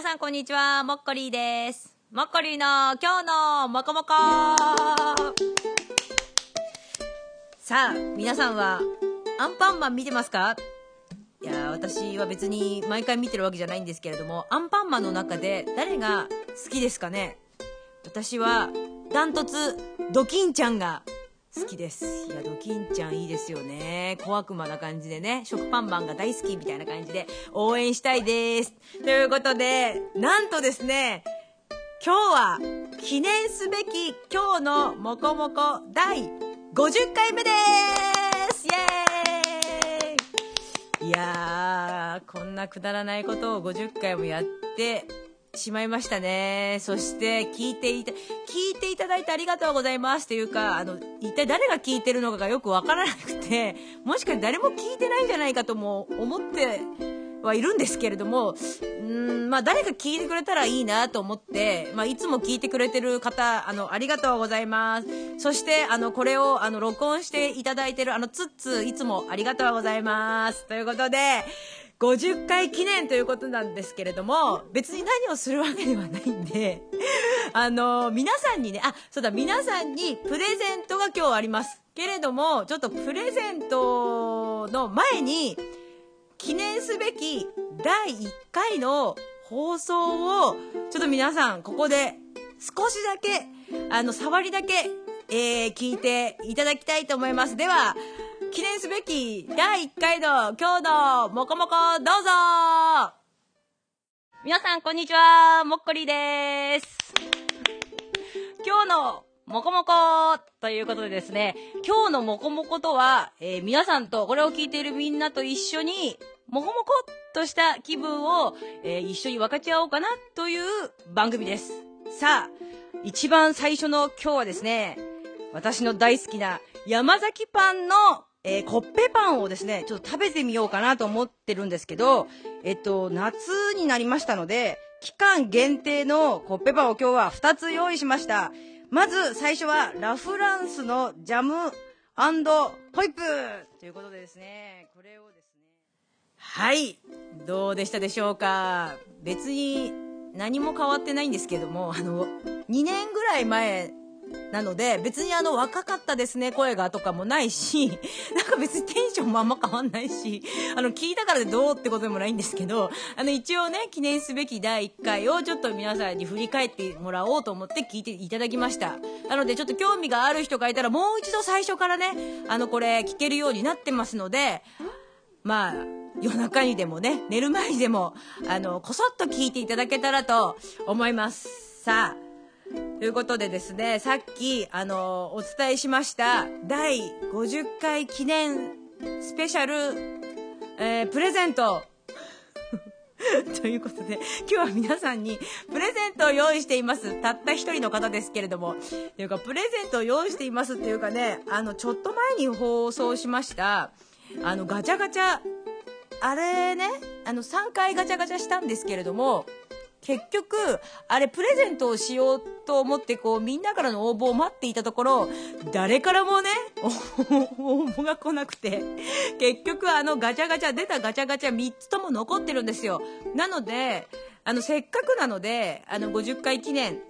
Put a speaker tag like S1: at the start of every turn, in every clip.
S1: 皆さんこんにちは、もっこりーです。もっこりーの今日のもこもこ。さあ、皆さんはアンパンマン見てますか？いやー私は別に毎回見てるわけじゃないんですけれども、アンパンマンの中で誰が好きですかね？私はダントツドキンちゃんが好きです。いや、ドキンちゃんいいですよね。小悪魔な感じでね、食パンマンが大好きみたいな感じで応援したいです。ということで、なんとですね、今日は記念すべき今日のもこもこ第50回目ですイエーイいやー、こんなくだらないことを50回もやってしまいましたね。そして、聞いていた、聞いていただいてありがとうございますっていうか、あの、一体誰が聞いてるのかがよくわからなくて、もしかして誰も聞いてないんじゃないかとも思ってはいるんですけれども、うん、まあ誰か聞いてくれたらいいなと思って、まあいつも聞いてくれてる方、あの、ありがとうございます。そして、あの、これを、あの、録音していただいてる、あの、つっつ、いつもありがとうございます。ということで、50回記念ということなんですけれども、別に何をするわけではないんで、あの、皆さんにね、あ、そうだ、皆さんにプレゼントが今日あります。けれども、ちょっとプレゼントの前に、記念すべき第1回の放送を、ちょっと皆さん、ここで少しだけ、あの、触りだけ、えー、聞いていただきたいと思います。では、記念すべき第1回の今日のもこもこどうぞ皆さんこんにちは、もっこりです。今日のもこもこということでですね、今日のもこもことは、えー皆さんと、これを聞いているみんなと一緒に、もこもこっとした気分を、えー一緒に分かち合おうかなという番組です。さあ、一番最初の今日はですね、私の大好きな山崎パンの、えーコッペパンをですね、ちょっと食べてみようかなと思ってるんですけど、えっと、夏になりましたので、期間限定のコッペパンを今日は2つ用意しました。まず最初はラフランスのジャムホイップということでですね、これをですね。はい。どうでしたでしょうか？別に何も変わってないんですけども、あの、2年ぐらい前なので、別にあの、若かったですね、声がとかもないし、なんか別にテンションもあんま変わんないし、あの、聞いたからでどうってことでもないんですけど、あの、一応ね、記念すべき第1回をちょっと皆さんに振り返ってもらおうと思って聞いていただきました。なので、ちょっと興味がある人がいたら、もう一度最初からね、あの、これ聞けるようになってますので、まあ、夜中にでもね、寝る前にでも、あの、こそっと聞いていただけたらと思います。さあ、ということでですね、さっき、あの、お伝えしました、第50回記念スペシャル、えープレゼント。ということで、今日は皆さんにプレゼントを用意しています。たった一人の方ですけれども。というか、プレゼントを用意していますっていうかね、あの、ちょっと前に放送しました、あの、ガチャガチャ、あれね、あの、3回ガチャガチャしたんですけれども、結局、あれプレゼントをしようと思ってこうみんなからの応募を待っていたところ、誰からもね、応募が来なくて、結局あのガチャガチャ、出たガチャガチャ3つとも残ってるんですよ。なので、あのせっかくなので、あの50回記念、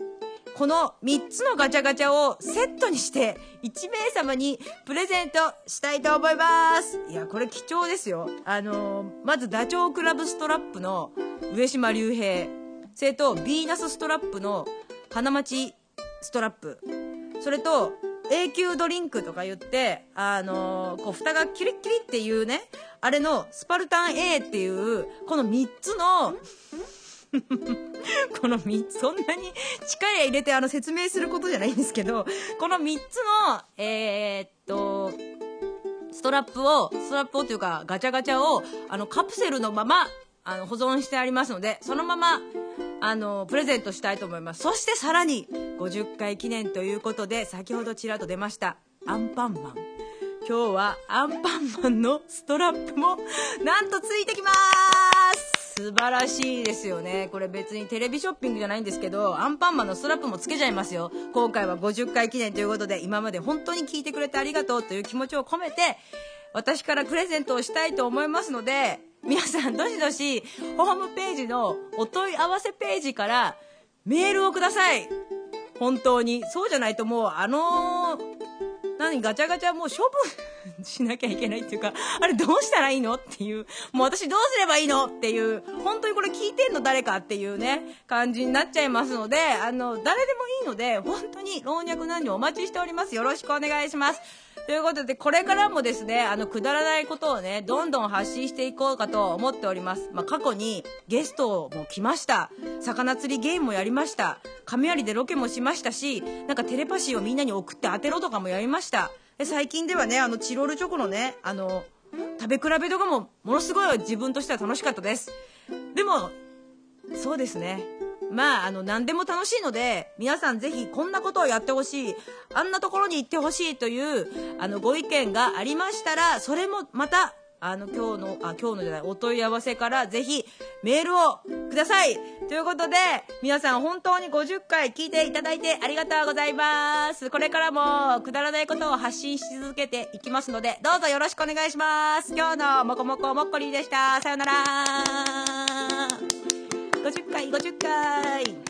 S1: この3つのガチャガチャをセットにして1名様にプレゼントしたいと思います。いや、これ貴重ですよ。あのーまずダチョウ倶楽部ストラップの上島竜兵。それと、ビーナスストラップの花町ストラップ。それと、永久ドリンクとか言って、あのーこう、蓋がキリッキリっていうね、あれのスパルタン A っていう、この3つの、この3つ、そんなに力入れてあの説明することじゃないんですけど、この3つの、えーっと、ストラップを、ストラップをというかガチャガチャを、あの、カプセルのまま、あの、保存してありますので、そのまま、あの、プレゼントしたいと思います。そしてさらに、50回記念ということで、先ほどちらっと出ました、アンパンマン。今日はアンパンマンのストラップも、なんとついてきます素晴らしいですよね。これ別にテレビショッピングじゃないんですけど、アンパンマンのストラップもつけちゃいますよ。今回は50回記念ということで、今まで本当に聞いてくれてありがとうという気持ちを込めて、私からプレゼントをしたいと思いますので、皆さんどしどしホームページのお問い合わせページからメールをください。本当に。そうじゃないともうあの何ガチャガチャもう処分 しなきゃいけないっていうかあれどうしたらいいのっていうもう私どうすればいいのっていう本当にこれ聞いてんの誰かっていうね感じになっちゃいますのであの誰でもいいので本当に老若男女お待ちしておりますよろしくお願いしますということで、これからもですね、あの、くだらないことをね、どんどん発信していこうかと思っております。まあ、過去にゲストも来ました。魚釣りゲームもやりました。雷でロケもしましたし、なんかテレパシーをみんなに送って当てろとかもやりました。で最近ではね、あの、チロルチョコのね、あの、食べ比べとかも、ものすごい自分としては楽しかったです。でも、そうですね。まあ、あの、何でも楽しいので、皆さんぜひこんなことをやってほしい、あんなところに行ってほしいという、あの、ご意見がありましたら、それもまた、あの、今日の、あ、今日のじゃない、お問い合わせからぜひメールをくださいということで、皆さん本当に50回聞いていただいてありがとうございます。これからもくだらないことを発信し続けていきますので、どうぞよろしくお願いします。今日のもこもこもっこりでした。さよなら。50回、50回。